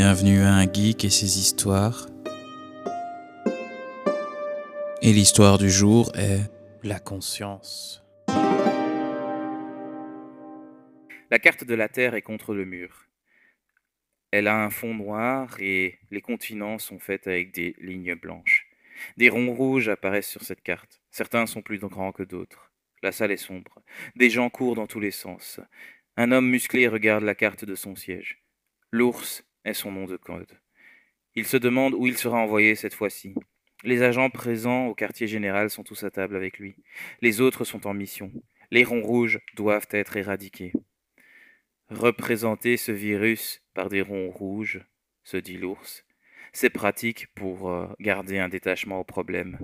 Bienvenue à un geek et ses histoires. Et l'histoire du jour est La conscience. La carte de la Terre est contre le mur. Elle a un fond noir et les continents sont faits avec des lignes blanches. Des ronds rouges apparaissent sur cette carte. Certains sont plus grands que d'autres. La salle est sombre. Des gens courent dans tous les sens. Un homme musclé regarde la carte de son siège. L'ours est son nom de code. Il se demande où il sera envoyé cette fois-ci. Les agents présents au quartier général sont tous à table avec lui. Les autres sont en mission. Les ronds rouges doivent être éradiqués. Représenter ce virus par des ronds rouges, se dit l'ours, c'est pratique pour euh, garder un détachement au problème.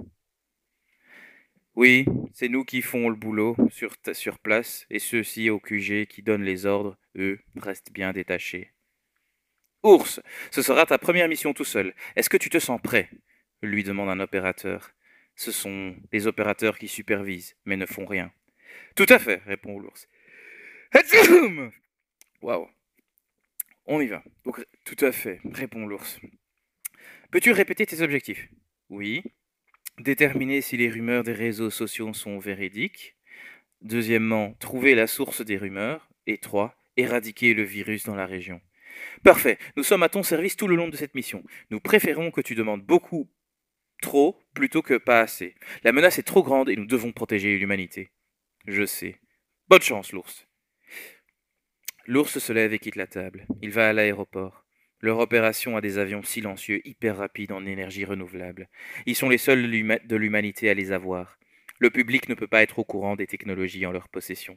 Oui, c'est nous qui font le boulot sur, sur place, et ceux-ci au QG qui donnent les ordres, eux, restent bien détachés. Ours, ce sera ta première mission tout seul. Est-ce que tu te sens prêt? lui demande un opérateur. Ce sont les opérateurs qui supervisent, mais ne font rien. Tout à fait, répond l'ours. Waouh. On y va. tout à fait, répond l'ours. Peux-tu répéter tes objectifs? Oui. Déterminer si les rumeurs des réseaux sociaux sont véridiques. Deuxièmement, trouver la source des rumeurs. Et trois, éradiquer le virus dans la région. Parfait, nous sommes à ton service tout le long de cette mission. Nous préférons que tu demandes beaucoup trop plutôt que pas assez. La menace est trop grande et nous devons protéger l'humanité. Je sais. Bonne chance, l'ours. L'ours se lève et quitte la table. Il va à l'aéroport. Leur opération a des avions silencieux hyper rapides en énergie renouvelable. Ils sont les seuls de l'humanité à les avoir. Le public ne peut pas être au courant des technologies en leur possession.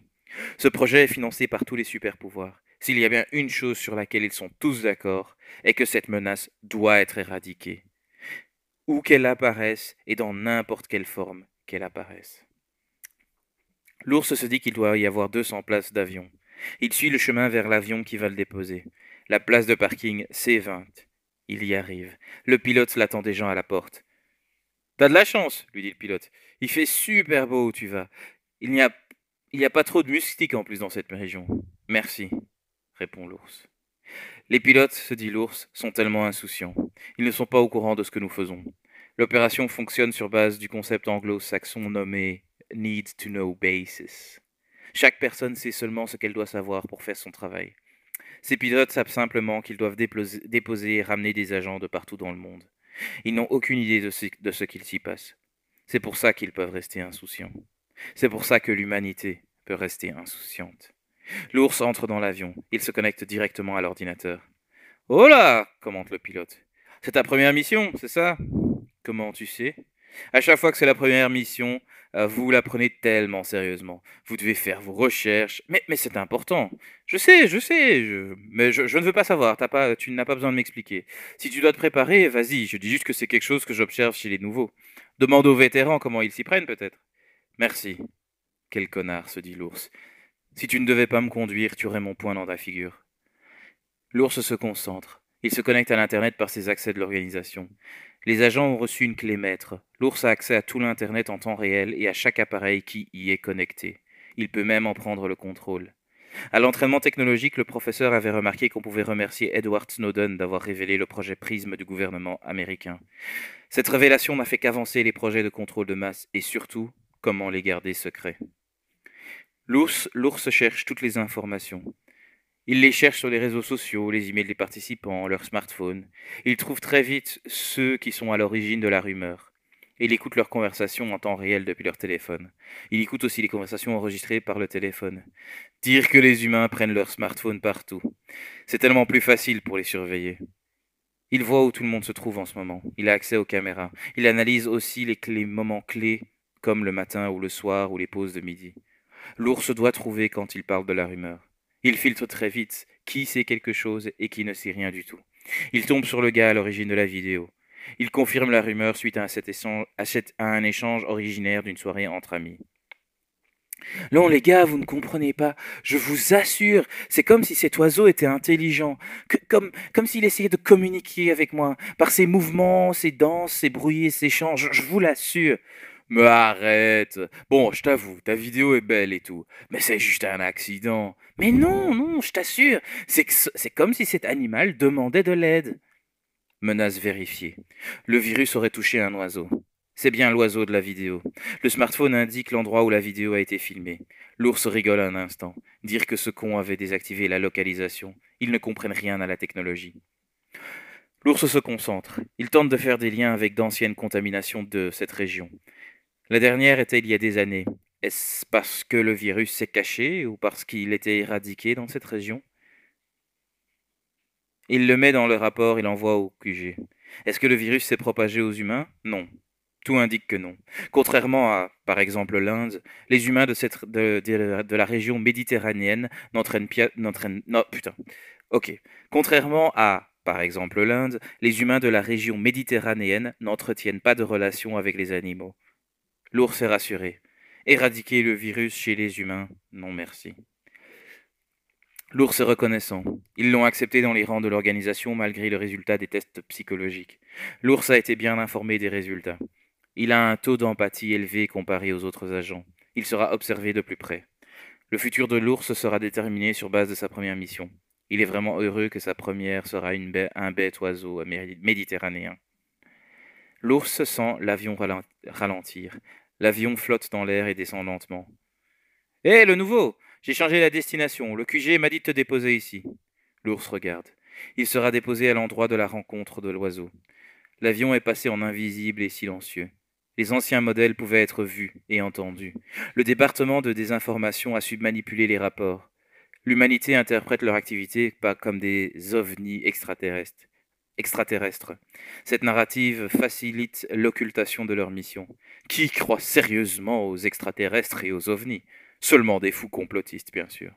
Ce projet est financé par tous les super-pouvoirs. S'il y a bien une chose sur laquelle ils sont tous d'accord, est que cette menace doit être éradiquée. Où qu'elle apparaisse et dans n'importe quelle forme qu'elle apparaisse. L'ours se dit qu'il doit y avoir 200 places d'avion. Il suit le chemin vers l'avion qui va le déposer. La place de parking, c'est 20. Il y arrive. Le pilote l'attend déjà à la porte. T'as de la chance, lui dit le pilote. Il fait super beau où tu vas. Il n'y a, il n'y a pas trop de moustiques en plus dans cette région. Merci répond l'ours. Les pilotes, se dit l'ours, sont tellement insouciants. Ils ne sont pas au courant de ce que nous faisons. L'opération fonctionne sur base du concept anglo-saxon nommé Need to Know Basis. Chaque personne sait seulement ce qu'elle doit savoir pour faire son travail. Ces pilotes savent simplement qu'ils doivent déposer et ramener des agents de partout dans le monde. Ils n'ont aucune idée de ce qu'il s'y passe. C'est pour ça qu'ils peuvent rester insouciants. C'est pour ça que l'humanité peut rester insouciante. L'ours entre dans l'avion. Il se connecte directement à l'ordinateur. Oh là commente le pilote. C'est ta première mission, c'est ça? Comment tu sais? À chaque fois que c'est la première mission, euh, vous la prenez tellement sérieusement. Vous devez faire vos recherches. Mais, mais c'est important. Je sais, je sais. Mais je, ne veux pas savoir. pas, tu n'as pas besoin de m'expliquer. Si tu dois te préparer, vas-y. Je dis juste que c'est quelque chose que j'observe chez les nouveaux. Demande aux vétérans comment ils s'y prennent, peut-être. Merci. Quel connard, se dit l'ours. Si tu ne devais pas me conduire, tu aurais mon poing dans ta figure. L'ours se concentre. Il se connecte à l'Internet par ses accès de l'organisation. Les agents ont reçu une clé maître. L'ours a accès à tout l'Internet en temps réel et à chaque appareil qui y est connecté. Il peut même en prendre le contrôle. À l'entraînement technologique, le professeur avait remarqué qu'on pouvait remercier Edward Snowden d'avoir révélé le projet Prisme du gouvernement américain. Cette révélation n'a fait qu'avancer les projets de contrôle de masse et surtout comment les garder secrets. L'ours, l'ours cherche toutes les informations. Il les cherche sur les réseaux sociaux, les emails des participants, leurs smartphones. Il trouve très vite ceux qui sont à l'origine de la rumeur. il écoute leurs conversations en temps réel depuis leur téléphone. Il écoute aussi les conversations enregistrées par le téléphone. Dire que les humains prennent leur smartphone partout. C'est tellement plus facile pour les surveiller. Il voit où tout le monde se trouve en ce moment. Il a accès aux caméras. Il analyse aussi les, les moments clés, comme le matin ou le soir ou les pauses de midi. L'ours doit trouver quand il parle de la rumeur. Il filtre très vite qui sait quelque chose et qui ne sait rien du tout. Il tombe sur le gars à l'origine de la vidéo. Il confirme la rumeur suite à, un échange originaire d'une soirée entre amis. Non, les gars, vous ne comprenez pas. Je vous assure, c'est comme si cet oiseau était intelligent, comme, s'il essayait de communiquer avec moi, par ses mouvements, ses danses, ses bruits et ses chants. je vous l'assure. Me arrête. Bon, je t'avoue, ta vidéo est belle et tout, mais c'est juste un accident. Mais non, non, je t'assure, c'est comme si cet animal demandait de l'aide. Menace vérifiée. Le virus aurait touché un oiseau. C'est bien l'oiseau de la vidéo. Le smartphone indique l'endroit où la vidéo a été filmée. L'ours rigole un instant. Dire que ce con avait désactivé la localisation. Ils ne comprennent rien à la technologie. L'ours se concentre. Il tente de faire des liens avec d'anciennes contaminations de cette région. La dernière était il y a des années. Est-ce parce que le virus s'est caché ou parce qu'il était éradiqué dans cette région? Il le met dans le rapport et l'envoie au QG. Est-ce que le virus s'est propagé aux humains? Non. Tout indique que non. Contrairement à, par exemple, l'Inde, les humains de, la région méditerranéenne n'entraînent Non, putain. Contrairement à, par exemple, l'Inde, les humains de la région méditerranéenne n'entretiennent pas de relations avec les animaux. L'ours est rassuré. Éradiquer le virus chez les humains Non merci. L'ours est reconnaissant. Ils l'ont accepté dans les rangs de l'organisation malgré le résultat des tests psychologiques. L'ours a été bien informé des résultats. Il a un taux d'empathie élevé comparé aux autres agents. Il sera observé de plus près. Le futur de l'ours sera déterminé sur base de sa première mission. Il est vraiment heureux que sa première sera une un bête oiseau médi- méditerranéen. L'ours sent l'avion ralen- ralentir. L'avion flotte dans l'air et descend lentement. Hé, le nouveau J'ai changé la destination. Le QG m'a dit de te déposer ici. L'ours regarde. Il sera déposé à l'endroit de la rencontre de l'oiseau. L'avion est passé en invisible et silencieux. Les anciens modèles pouvaient être vus et entendus. Le département de désinformation a su manipuler les rapports. L'humanité interprète leur activité pas comme des ovnis extraterrestres. Extraterrestres. Cette narrative facilite l'occultation de leur mission. Qui croit sérieusement aux extraterrestres et aux ovnis? Seulement des fous complotistes, bien sûr.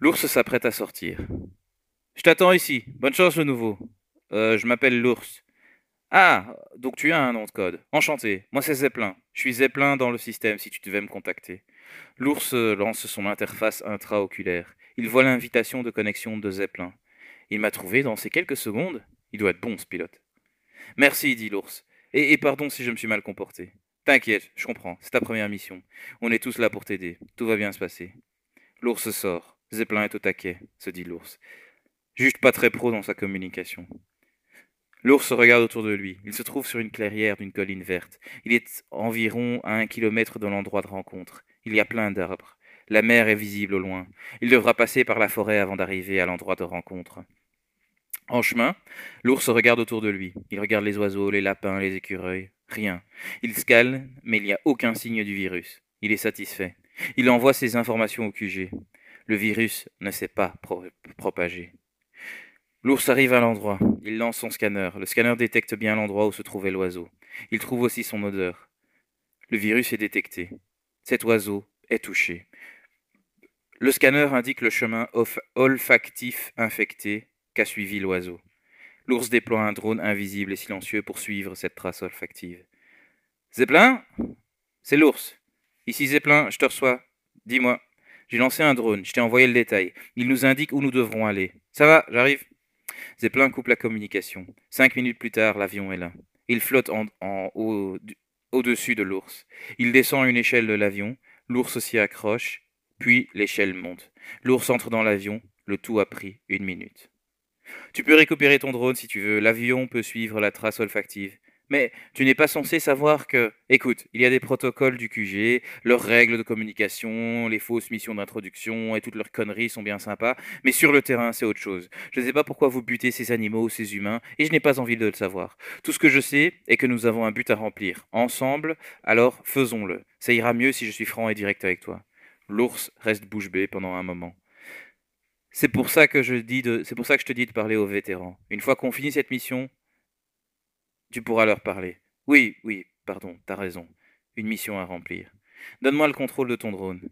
L'ours s'apprête à sortir. Je t'attends ici. Bonne chance, le nouveau. Euh, je m'appelle l'ours. Ah, donc tu as un nom de code. Enchanté. Moi, c'est Zeppelin. Je suis Zeppelin dans le système si tu devais me contacter. L'ours lance son interface intraoculaire. Il voit l'invitation de connexion de Zeppelin. Il m'a trouvé dans ces quelques secondes. Il doit être bon, ce pilote. Merci, dit l'ours. Et, pardon si je me suis mal comporté. T'inquiète, je comprends. C'est ta première mission. On est tous là pour t'aider. Tout va bien se passer. L'ours sort. Zeppelin est au taquet, se dit l'ours. Juste pas très pro dans sa communication. L'ours regarde autour de lui. Il se trouve sur une clairière d'une colline verte. Il est environ à un kilomètre de l'endroit de rencontre. Il y a plein d'arbres. La mer est visible au loin. Il devra passer par la forêt avant d'arriver à l'endroit de rencontre. En chemin, l'ours regarde autour de lui. Il regarde les oiseaux, les lapins, les écureuils. Rien. Il se calme, mais il n'y a aucun signe du virus. Il est satisfait. Il envoie ses informations au QG. Le virus ne s'est pas pro propagé. L'ours arrive à l'endroit. Il lance son scanner. Le scanner détecte bien l'endroit où se trouvait l'oiseau. Il trouve aussi son odeur. Le virus est détecté. Cet oiseau est touché. Le scanner indique le chemin olfactif infecté suivi l'oiseau. L'ours déploie un drone invisible et silencieux pour suivre cette trace olfactive. Zeppelin C'est l'ours. Ici Zeppelin, je te reçois. Dis-moi. J'ai lancé un drone, je t'ai envoyé le détail. Il nous indique où nous devrons aller. Ça va, j'arrive. Zeppelin coupe la communication. Cinq minutes plus tard, l'avion est là. Il flotte en, en haut, au-dessus de l'ours. Il descend une échelle de l'avion. L'ours s'y accroche, puis l'échelle monte. L'ours entre dans l'avion. Le tout a pris une minute. Tu peux récupérer ton drone si tu veux. L'avion peut suivre la trace olfactive. Mais tu n'es pas censé savoir que... Écoute, il y a des protocoles du QG, leurs règles de communication, les fausses missions d'introduction et toutes leurs conneries sont bien sympas, mais sur le terrain, c'est autre chose. Je ne sais pas pourquoi vous butez ces animaux, ces humains, et je n'ai pas envie de le savoir. Tout ce que je sais est que nous avons un but à remplir. Ensemble, alors faisons-le. Ça ira mieux si je suis franc et direct avec toi. L'ours reste bouche bée pendant un moment. C'est pour ça que je dis de, c'est pour ça que je te dis de parler aux vétérans. Une fois qu'on finit cette mission, tu pourras leur parler. Oui, oui, pardon, t'as raison. Une mission à remplir. Donne-moi le contrôle de ton drone.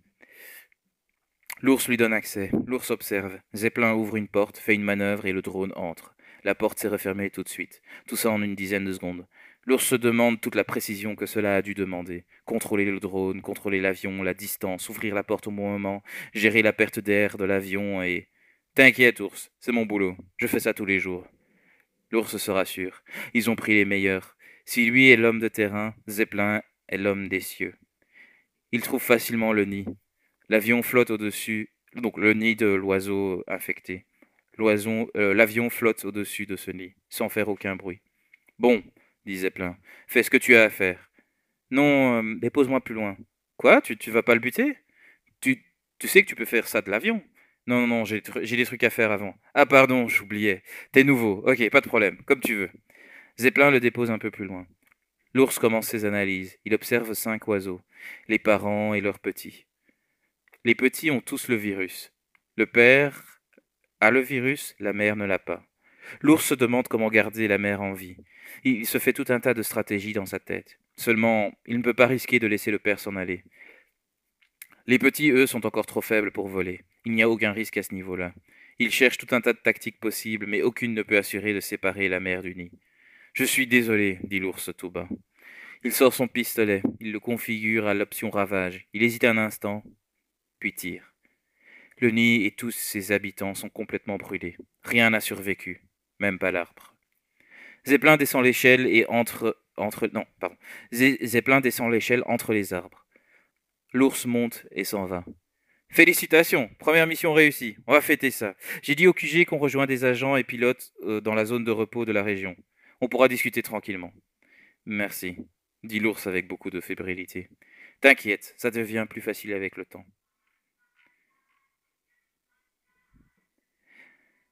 L'ours lui donne accès. L'ours observe. Zeppelin ouvre une porte, fait une manœuvre et le drone entre. La porte s'est refermée tout de suite. Tout ça en une dizaine de secondes. L'ours se demande toute la précision que cela a dû demander. Contrôler le drone, contrôler l'avion, la distance, ouvrir la porte au bon moment, gérer la perte d'air de l'avion et... T'inquiète, ours, c'est mon boulot. Je fais ça tous les jours. L'ours se rassure. Ils ont pris les meilleurs. Si lui est l'homme de terrain, Zeppelin est l'homme des cieux. Il trouve facilement le nid. L'avion flotte au-dessus, donc le nid de l'oiseau infecté. Euh, l'avion flotte au-dessus de ce nid, sans faire aucun bruit. Bon, dit Zeppelin, fais ce que tu as à faire. Non, euh, dépose-moi plus loin. Quoi? Tu tu vas pas le buter? Tu, tu sais que tu peux faire ça de l'avion Non, non, non, j'ai des trucs à faire avant. Ah pardon, j'oubliais. T'es nouveau. Ok, pas de problème, comme tu veux. Zeppelin le dépose un peu plus loin. L'ours commence ses analyses. Il observe cinq oiseaux, les parents et leurs petits. Les petits ont tous le virus. Le père a le virus, la mère ne l'a pas. L'ours se demande comment garder la mère en vie. Il se fait tout un tas de stratégies dans sa tête. Seulement, il ne peut pas risquer de laisser le père s'en aller. Les petits, eux, sont encore trop faibles pour voler. Il n'y a aucun risque à ce niveau-là. Ils cherchent tout un tas de tactiques possibles, mais aucune ne peut assurer de séparer la mère du nid. Je suis désolé, dit l'ours tout bas. Il sort son pistolet, il le configure à l'option ravage. Il hésite un instant, puis tire. Le nid et tous ses habitants sont complètement brûlés. Rien n'a survécu, même pas l'arbre. Zeppelin descend l'échelle et entre entre non, pardon. Zeppelin descend l'échelle entre les arbres. L'ours monte et s'en va. Félicitations, première mission réussie. On va fêter ça. J'ai dit au QG qu'on rejoint des agents et pilotes euh, dans la zone de repos de la région. On pourra discuter tranquillement. Merci, dit l'ours avec beaucoup de fébrilité. T'inquiète, ça devient plus facile avec le temps.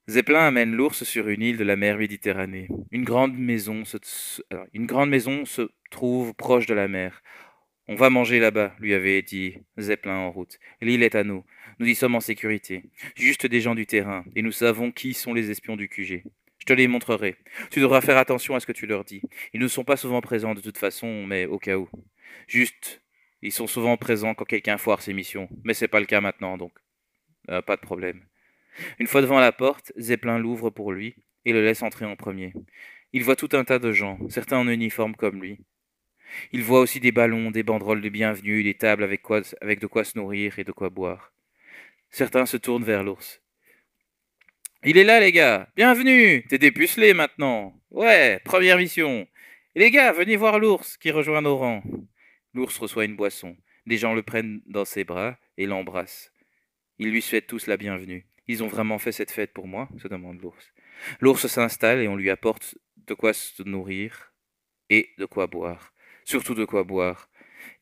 Zeppelin amène l'ours sur une île de la mer Méditerranée. Une grande maison se, une grande maison se trouve proche de la mer. On va manger là-bas, lui avait dit Zeppelin en route. L'île est à nous. Nous y sommes en sécurité. Juste des gens du terrain, et nous savons qui sont les espions du QG. Je te les montrerai. Tu devras faire attention à ce que tu leur dis. Ils ne sont pas souvent présents de toute façon, mais au cas où. Juste, ils sont souvent présents quand quelqu'un foire ses missions, mais c'est pas le cas maintenant, donc. Euh, pas de problème. Une fois devant la porte, Zeppelin l'ouvre pour lui et le laisse entrer en premier. Il voit tout un tas de gens, certains en uniforme comme lui. Il voit aussi des ballons, des banderoles de bienvenue, des tables avec, quoi, avec de quoi se nourrir et de quoi boire. Certains se tournent vers l'ours. Il est là, les gars. Bienvenue. T'es dépucelé maintenant. Ouais, première mission. Les gars, venez voir l'ours qui rejoint nos rangs. L'ours reçoit une boisson. Des gens le prennent dans ses bras et l'embrassent. Ils lui souhaitent tous la bienvenue. Ils ont vraiment fait cette fête pour moi se demande l'ours. L'ours s'installe et on lui apporte de quoi se nourrir et de quoi boire. Surtout de quoi boire.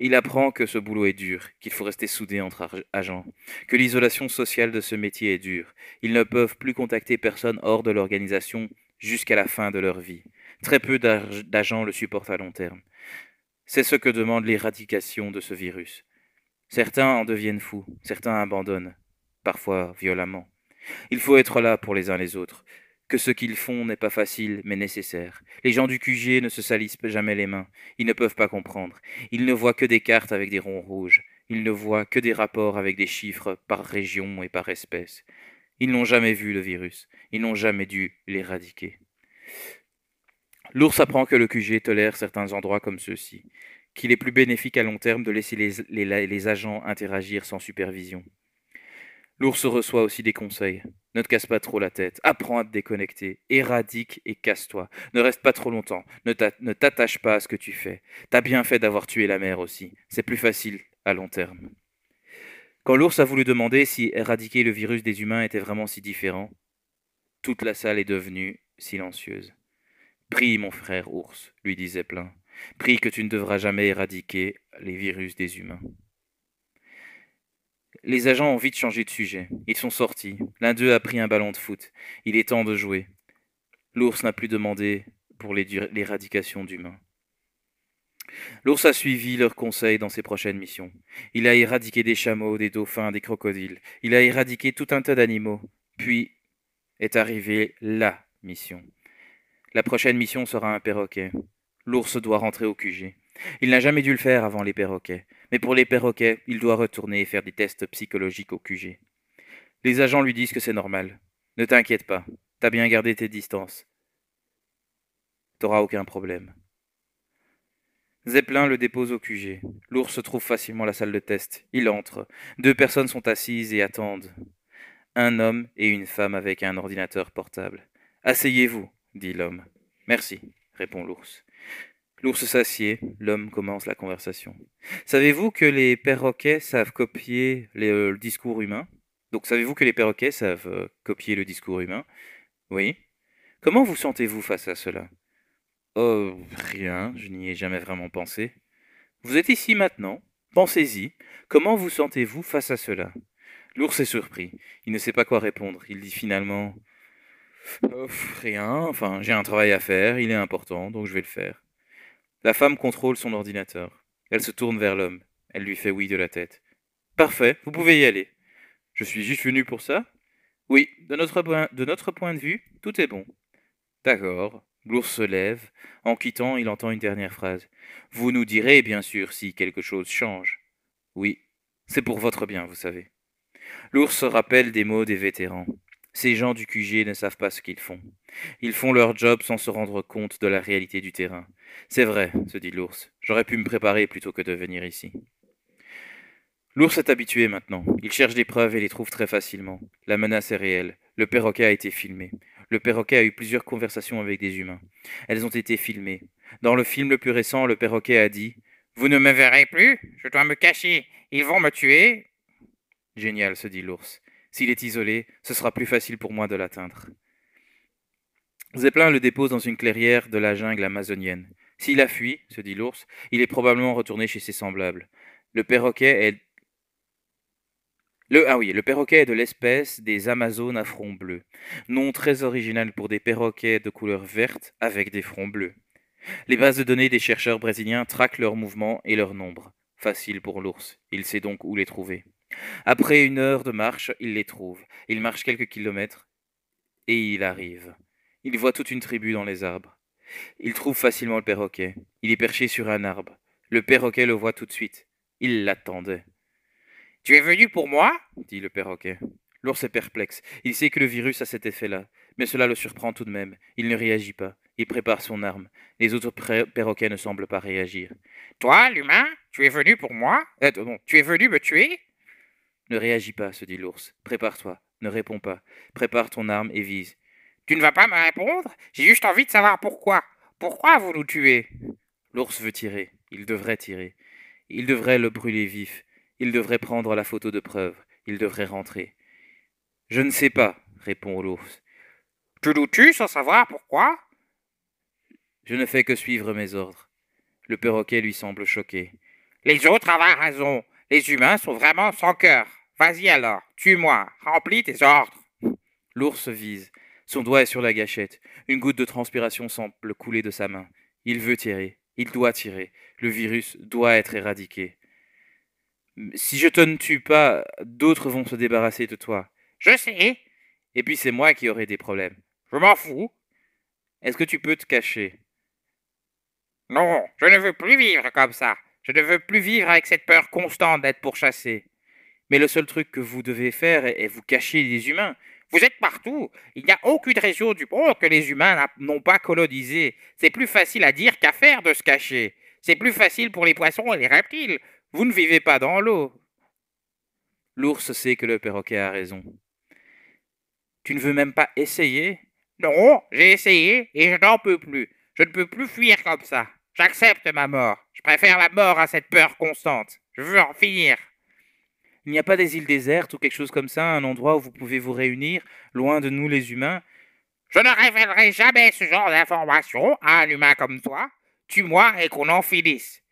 Il apprend que ce boulot est dur, qu'il faut rester soudé entre agents, que l'isolation sociale de ce métier est dure. Ils ne peuvent plus contacter personne hors de l'organisation jusqu'à la fin de leur vie. Très peu d'agents le supportent à long terme. C'est ce que demande l'éradication de ce virus. Certains en deviennent fous, certains abandonnent, parfois violemment. Il faut être là pour les uns les autres, que ce qu'ils font n'est pas facile, mais nécessaire. Les gens du QG ne se salissent jamais les mains. Ils ne peuvent pas comprendre. Ils ne voient que des cartes avec des ronds rouges. Ils ne voient que des rapports avec des chiffres par région et par espèce. Ils n'ont jamais vu le virus. Ils n'ont jamais dû l'éradiquer. L'ours apprend que le QG tolère certains endroits comme ceux-ci, qu'il est plus bénéfique à long terme de laisser les, les agents interagir sans supervision. L'ours reçoit aussi des conseils. Ne te casse pas trop la tête, apprends à te déconnecter, éradique et casse-toi. Ne reste pas trop longtemps, ne t'attache pas à ce que tu fais. T'as bien fait d'avoir tué la mère aussi, c'est plus facile à long terme. Quand l'ours a voulu demander si éradiquer le virus des humains était vraiment si différent, toute la salle est devenue silencieuse. Prie, mon frère ours, lui disait plein. Prie que tu ne devras jamais éradiquer les virus des humains. Les agents ont vite changé de sujet. Ils sont sortis. L'un d'eux a pris un ballon de foot. Il est temps de jouer. L'ours n'a plus demandé pour l'éradication d'humains. L'ours a suivi leurs conseils dans ses prochaines missions. Il a éradiqué des chameaux, des dauphins, des crocodiles. Il a éradiqué tout un tas d'animaux. Puis est arrivée LA mission. La prochaine mission sera un perroquet. L'ours doit rentrer au QG. Il n'a jamais dû le faire avant les perroquets, mais pour les perroquets, il doit retourner et faire des tests psychologiques au QG. Les agents lui disent que c'est normal. Ne t'inquiète pas, t'as bien gardé tes distances. T'auras aucun problème. Zeppelin le dépose au QG. L'ours trouve facilement la salle de test. Il entre. Deux personnes sont assises et attendent. Un homme et une femme avec un ordinateur portable. Asseyez-vous, dit l'homme. Merci, répond l'ours. L'ours s'assied, l'homme commence la conversation. Savez-vous que les perroquets savent copier euh, le discours humain? Donc savez-vous que les perroquets savent euh, copier le discours humain? Oui. Comment vous sentez-vous face à cela? Oh, rien, je n'y ai jamais vraiment pensé. Vous êtes ici maintenant, pensez-y. Comment vous sentez-vous face à cela? L'ours est surpris. Il ne sait pas quoi répondre. Il dit finalement Rien, enfin, j'ai un travail à faire, il est important, donc je vais le faire. La femme contrôle son ordinateur. Elle se tourne vers l'homme. Elle lui fait oui de la tête. Parfait, vous pouvez y aller. Je suis juste venu pour ça Oui, de notre, point, de vue, tout est bon. D'accord. L'ours se lève. En quittant, il entend une dernière phrase. Vous nous direz, bien sûr, si quelque chose change. Oui, c'est pour votre bien, vous savez. L'ours se rappelle des mots des vétérans. Ces gens du QG ne savent pas ce qu'ils font. Ils font leur job sans se rendre compte de la réalité du terrain. C'est vrai, se dit l'ours. J'aurais pu me préparer plutôt que de venir ici. L'ours est habitué maintenant. Il cherche des preuves et les trouve très facilement. La menace est réelle. Le perroquet a été filmé. Le perroquet a eu plusieurs conversations avec des humains. Elles ont été filmées. Dans le film le plus récent, le perroquet a dit Vous ne me verrez plus Je dois me cacher. Ils vont me tuer. Génial, se dit l'ours. S'il est isolé, ce sera plus facile pour moi de l'atteindre. Zeppelin le dépose dans une clairière de la jungle amazonienne. S'il a fui, se dit l'ours, il est probablement retourné chez ses semblables. Le perroquet est le, ah oui, le perroquet est de l'espèce des Amazones à front bleu. Nom très original pour des perroquets de couleur verte avec des fronts bleus. Les bases de données des chercheurs brésiliens traquent leurs mouvements et leur nombre. Facile pour l'ours. Il sait donc où les trouver. Après une heure de marche, il les trouve. Il marche quelques kilomètres et il arrive. Il voit toute une tribu dans les arbres. Il trouve facilement le perroquet. Il est perché sur un arbre. Le perroquet le voit tout de suite. Il l'attendait. Tu es venu pour moi? dit le perroquet. L'ours est perplexe. Il sait que le virus a cet effet-là. Mais cela le surprend tout de même. Il ne réagit pas. Il prépare son arme. Les autres perroquets ne semblent pas réagir. Toi, l'humain, tu es venu pour moi? Euh, Non, tu es venu me tuer? Ne réagis pas, se dit l'ours. Prépare-toi, ne réponds pas. Prépare ton arme et vise. Tu ne vas pas me répondre? J'ai juste envie de savoir pourquoi. Pourquoi vous nous tuez? L'ours veut tirer. Il devrait tirer. Il devrait le brûler vif. Il devrait prendre la photo de preuve. Il devrait rentrer. Je ne sais pas, répond l'ours. Tu nous tues sans savoir pourquoi? Je ne fais que suivre mes ordres. Le perroquet lui semble choqué. Les autres avaient raison. Les humains sont vraiment sans cœur. Vas-y alors, tue-moi, remplis tes ordres. L'ours vise. Son doigt est sur la gâchette. Une goutte de transpiration semble couler de sa main. Il veut tirer. Il doit tirer. Le virus doit être éradiqué. Si je te ne tue pas, d'autres vont se débarrasser de toi. Je sais. Et puis c'est moi qui aurai des problèmes. Je m'en fous. Est-ce que tu peux te cacher? Non, je ne veux plus vivre comme ça. Je ne veux plus vivre avec cette peur constante d'être pourchassé. Mais le seul truc que vous devez faire est, vous cacher des humains. Vous êtes partout. Il n'y a aucune région du monde que les humains n'ont pas colonisé. C'est plus facile à dire qu'à faire de se cacher. C'est plus facile pour les poissons et les reptiles. Vous ne vivez pas dans l'eau. L'ours sait que le perroquet a raison. Tu ne veux même pas essayer? Non, j'ai essayé et je n'en peux plus. Je ne peux plus fuir comme ça. J'accepte ma mort. Je préfère la mort à cette peur constante. Je veux en finir. Il n'y a pas des îles désertes ou quelque chose comme ça, un endroit où vous pouvez vous réunir, loin de nous les humains? Je ne révélerai jamais ce genre d'informations à un humain comme toi. Tue-moi et qu'on en finisse.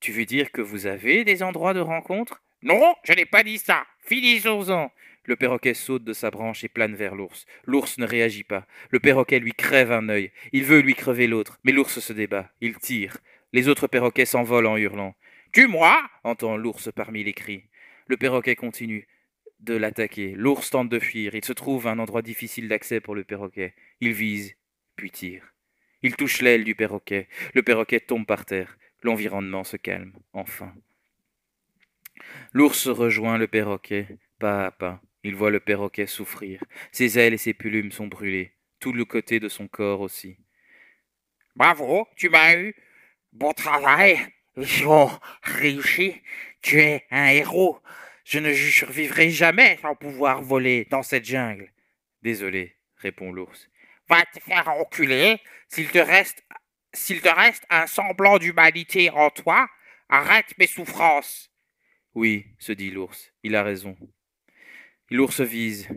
Tu veux dire que vous avez des endroits de rencontre? Non, je n'ai pas dit ça. Finissons-en. Le perroquet saute de sa branche et plane vers l'ours. L'ours ne réagit pas. Le perroquet lui crève un œil. Il veut lui crever l'autre, mais l'ours se débat. Il tire. Les autres perroquets s'envolent en hurlant. Tue-moi entend l'ours parmi les cris. Le perroquet continue de l'attaquer. L'ours tente de fuir. Il se trouve à un endroit difficile d'accès pour le perroquet. Il vise, puis tire. Il touche l'aile du perroquet. Le perroquet tombe par terre. L'environnement se calme, enfin. L'ours rejoint le perroquet, pas à pas. Il voit le perroquet souffrir. Ses ailes et ses plumes sont brûlées. Tout le côté de son corps aussi. Bravo, tu m'as eu. Bon travail. Ont réussi. Tu es un héros. Je ne survivrai jamais sans pouvoir voler dans cette jungle. Désolé, répond l'ours. Va te faire enculer. S'il te reste s'il te reste un semblant d'humanité en toi, arrête mes souffrances. Oui, se dit l'ours, il a raison. L'ours vise.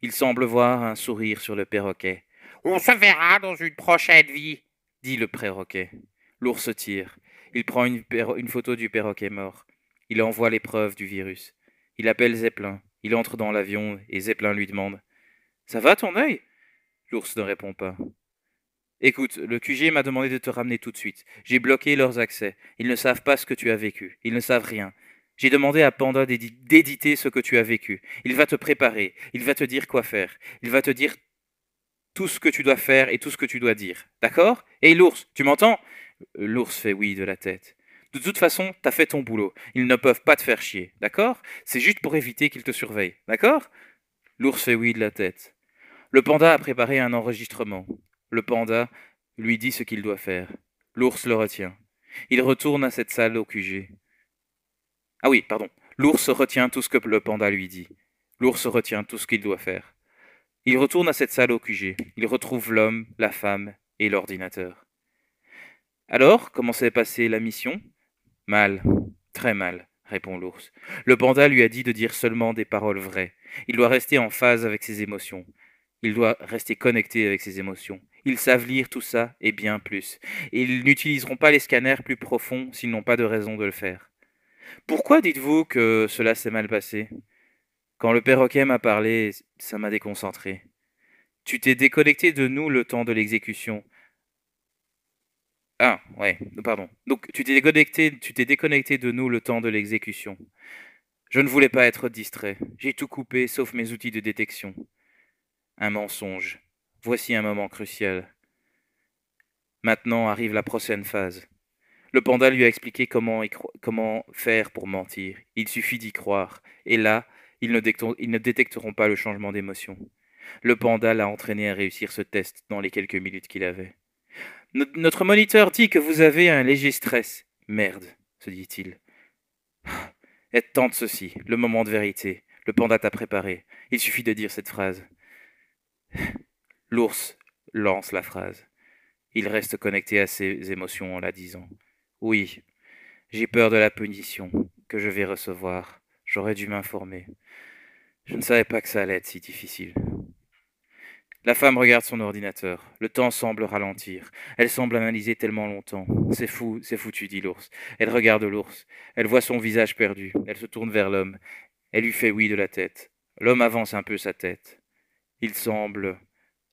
Il semble voir un sourire sur le perroquet. On se verra dans une prochaine vie, dit le perroquet. L'ours tire. Il prend une, photo du perroquet mort. Il envoie les preuves du virus. Il appelle Zeppelin. Il entre dans l'avion et Zeppelin lui demande Ça va ton œil? L'ours ne répond pas. Écoute, le QG m'a demandé de te ramener tout de suite. J'ai bloqué leurs accès. Ils ne savent pas ce que tu as vécu. Ils ne savent rien. J'ai demandé à Panda d'éditer ce que tu as vécu. Il va te préparer. Il va te dire quoi faire. Il va te dire tout ce que tu dois faire et tout ce que tu dois dire. D'accord? Et l'ours, tu m'entends? L'ours fait oui de la tête. De toute façon, t'as fait ton boulot. Ils ne peuvent pas te faire chier. D'accord? C'est juste pour éviter qu'ils te surveillent. D'accord? L'ours fait oui de la tête. Le panda a préparé un enregistrement. Le panda lui dit ce qu'il doit faire. L'ours le retient. Il retourne à cette salle au QG. Ah oui, pardon. L'ours retient tout ce que le panda lui dit. L'ours retient tout ce qu'il doit faire. Il retourne à cette salle au QG. Il retrouve l'homme, la femme et l'ordinateur. Alors, comment s'est passée la mission? Mal, très mal, répond l'ours. Le panda lui a dit de dire seulement des paroles vraies. Il doit rester en phase avec ses émotions. Il doit rester connecté avec ses émotions. Ils savent lire tout ça et bien plus. Ils n'utiliseront pas les scanners plus profonds s'ils n'ont pas de raison de le faire. Pourquoi dites-vous que cela s'est mal passé? Quand le perroquet m'a parlé, ça m'a déconcentré. Tu t'es déconnecté de nous le temps de l'exécution. Ah, ouais, pardon. Donc tu t'es déconnecté, tu t'es déconnecté de nous le temps de l'exécution. Je ne voulais pas être distrait. J'ai tout coupé sauf mes outils de détection. Un mensonge. Voici un moment crucial. Maintenant arrive la prochaine phase. Le panda lui a expliqué comment, comment faire pour mentir. Il suffit d'y croire. Et là, ils ne, détecteront pas le changement d'émotion. Le panda l'a entraîné à réussir ce test dans les quelques minutes qu'il avait. Notre moniteur dit que vous avez un léger stress. Merde, se dit-il. Est temps de ceci, le moment de vérité. Le panda t'a préparé. Il suffit de dire cette phrase. L'ours lance la phrase. Il reste connecté à ses émotions en la disant. Oui, j'ai peur de la punition que je vais recevoir. J'aurais dû m'informer. Je ne savais pas que ça allait être si difficile. La femme regarde son ordinateur. Le temps semble ralentir. Elle semble analyser tellement longtemps. C'est fou, c'est foutu, dit l'ours. Elle regarde l'ours. Elle voit son visage perdu. Elle se tourne vers l'homme. Elle lui fait oui de la tête. L'homme avance un peu sa tête. Il semble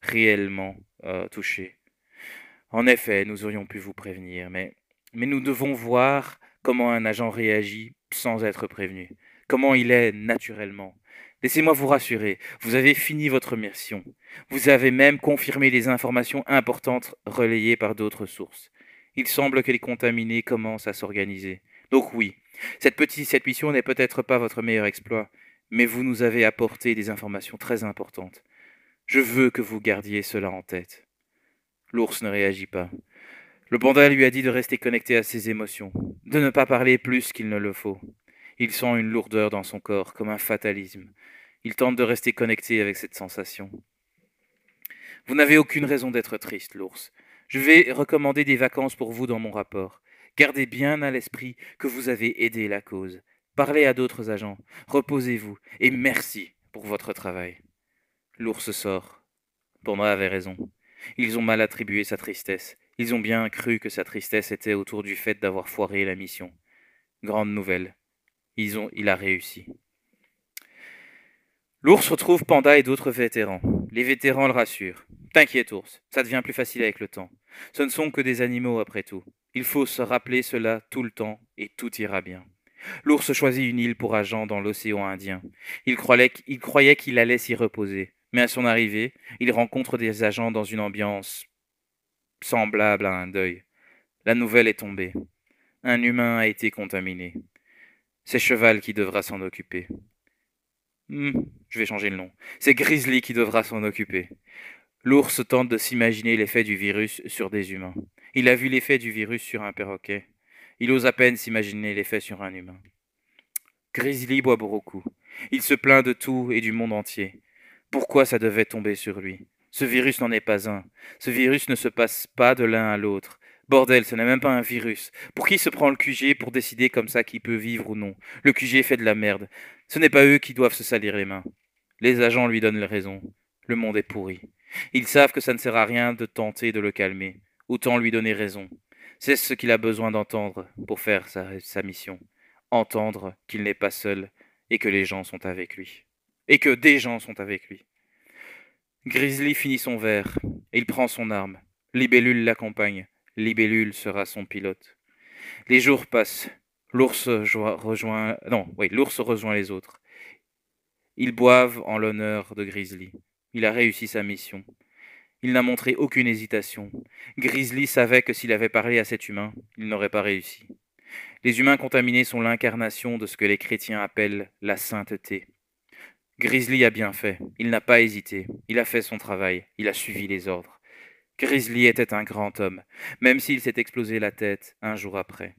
réellement euh, touché. En effet, nous aurions pu vous prévenir, mais, mais nous devons voir comment un agent réagit sans être prévenu comment il est naturellement. Laissez-moi vous rassurer, vous avez fini votre mission. Vous avez même confirmé les informations importantes relayées par d'autres sources. Il semble que les contaminés commencent à s'organiser. Donc oui, cette petite cette mission n'est peut-être pas votre meilleur exploit, mais vous nous avez apporté des informations très importantes. Je veux que vous gardiez cela en tête. L'ours ne réagit pas. Le panda lui a dit de rester connecté à ses émotions, de ne pas parler plus qu'il ne le faut. Il sent une lourdeur dans son corps, comme un fatalisme. Il tente de rester connecté avec cette sensation. Vous n'avez aucune raison d'être triste, l'ours. Je vais recommander des vacances pour vous dans mon rapport. Gardez bien à l'esprit que vous avez aidé la cause. Parlez à d'autres agents. Reposez-vous. Et merci pour votre travail. L'ours sort. Panda avait raison. Ils ont mal attribué sa tristesse. Ils ont bien cru que sa tristesse était autour du fait d'avoir foiré la mission. Grande nouvelle. Il a réussi. L'ours retrouve Panda et d'autres vétérans. Les vétérans le rassurent. T'inquiète, ours, ça devient plus facile avec le temps. Ce ne sont que des animaux après tout. Il faut se rappeler cela tout le temps et tout ira bien. L'ours choisit une île pour agent dans l'océan Indien. Il croyait qu'il allait s'y reposer. Mais à son arrivée, il rencontre des agents dans une ambiance semblable à un deuil. La nouvelle est tombée. Un humain a été contaminé. C'est Cheval qui devra s'en occuper. Hmm, je vais changer le nom. C'est Grizzly qui devra s'en occuper. L'ours tente de s'imaginer l'effet du virus sur des humains. Il a vu l'effet du virus sur un perroquet. Il ose à peine s'imaginer l'effet sur un humain. Grizzly boit beaucoup. Il se plaint de tout et du monde entier. Pourquoi ça devait tomber sur lui? Ce virus n'en est pas un. Ce virus ne se passe pas de l'un à l'autre. Bordel, ce n'est même pas un virus. Pour qui se prend le QG pour décider comme ça qui peut vivre ou non? Le QG fait de la merde. Ce n'est pas eux qui doivent se salir les mains. Les agents lui donnent raison. Le monde est pourri. Ils savent que ça ne sert à rien de tenter de le calmer. Autant lui donner raison. C'est ce qu'il a besoin d'entendre pour faire sa, sa mission. Entendre qu'il n'est pas seul et que les gens sont avec lui. Et que des gens sont avec lui. Grizzly finit son verre, et il prend son arme. Libellule l'accompagne. Libellule sera son pilote. Les jours passent. L'ours rejoint, non, oui, l'ours rejoint les autres. Ils boivent en l'honneur de Grizzly. Il a réussi sa mission. Il n'a montré aucune hésitation. Grizzly savait que s'il avait parlé à cet humain, il n'aurait pas réussi. Les humains contaminés sont l'incarnation de ce que les chrétiens appellent la sainteté. Grizzly a bien fait. Il n'a pas hésité. Il a fait son travail. Il a suivi les ordres. Grizzly était un grand homme, même s'il s'est explosé la tête un jour après.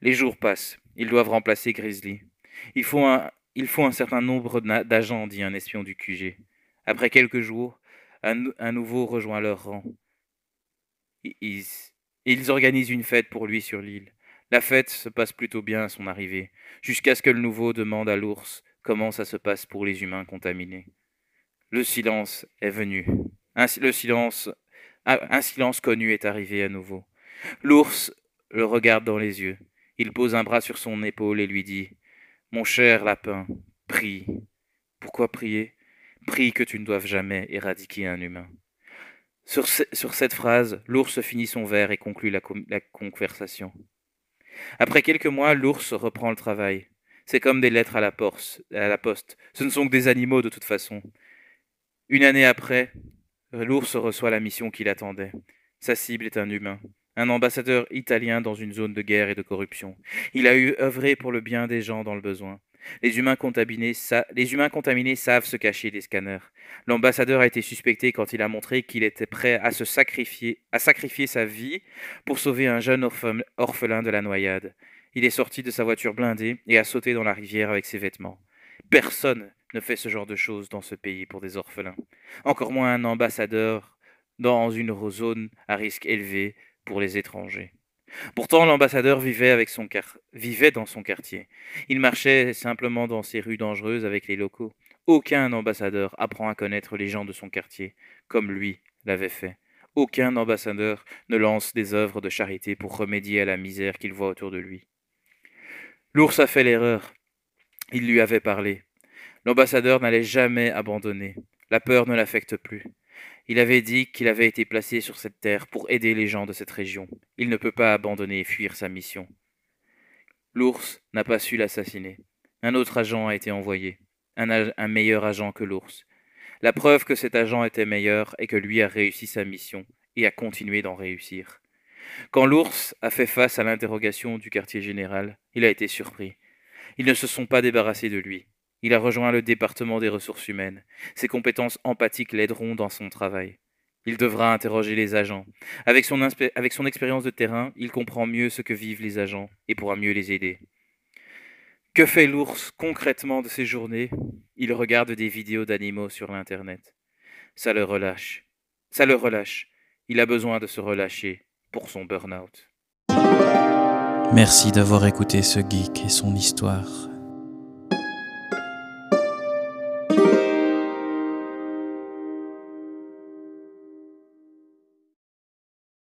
Les jours passent. Ils doivent remplacer Grizzly. Il faut un, certain nombre d'agents, dit un espion du QG. Après quelques jours, un, nouveau rejoint leur rang. Ils organisent une fête pour lui sur l'île. La fête se passe plutôt bien à son arrivée, jusqu'à ce que le nouveau demande à l'ours comment ça se passe pour les humains contaminés. Le silence est venu. Un, le silence, un silence connu est arrivé à nouveau. L'ours le regarde dans les yeux. Il pose un bras sur son épaule et lui dit Mon cher lapin, prie. Pourquoi prier? Prie que tu ne doives jamais éradiquer un humain. Sur, cette phrase, l'ours finit son verre et conclut la, conversation. Après quelques mois, l'ours reprend le travail. C'est comme des lettres à la poste. Ce ne sont que des animaux de toute façon. Une année après, l'ours reçoit la mission qu'il attendait. Sa cible est un humain, un ambassadeur italien dans une zone de guerre et de corruption. Il a eu œuvré pour le bien des gens dans le besoin. Les humains, contaminés, savent se cacher des scanners. L'ambassadeur a été suspecté quand il a montré qu'il était prêt à se sacrifier, à sacrifier sa vie pour sauver un jeune orphelin de la noyade. Il est sorti de sa voiture blindée et a sauté dans la rivière avec ses vêtements. Personne ne fait ce genre de choses dans ce pays pour des orphelins. Encore moins un ambassadeur dans une zone à risque élevé pour les étrangers. Pourtant, l'ambassadeur vivait, dans son quartier. Il marchait simplement dans ces rues dangereuses avec les locaux. Aucun ambassadeur apprend à connaître les gens de son quartier, comme lui l'avait fait. Aucun ambassadeur ne lance des œuvres de charité pour remédier à la misère qu'il voit autour de lui. L'ours a fait l'erreur. Il lui avait parlé. L'ambassadeur n'allait jamais abandonner. La peur ne l'affecte plus. Il avait dit qu'il avait été placé sur cette terre pour aider les gens de cette région. Il ne peut pas abandonner et fuir sa mission. L'ours n'a pas su l'assassiner. Un autre agent a été envoyé, un, un meilleur agent que l'ours. La preuve que cet agent était meilleur est que lui a réussi sa mission et a continué d'en réussir. Quand l'ours a fait face à l'interrogation du quartier général, il a été surpris. Ils ne se sont pas débarrassés de lui. Il a rejoint le département des ressources humaines. Ses compétences empathiques l'aideront dans son travail. Il devra interroger les agents. Avec son, avec expérience de terrain, il comprend mieux ce que vivent les agents et pourra mieux les aider. Que fait l'ours concrètement de ses journées? Il regarde des vidéos d'animaux sur l'Internet. Ça le relâche. Ça le relâche. Il a besoin de se relâcher pour son burn-out. Merci d'avoir écouté ce geek et son histoire.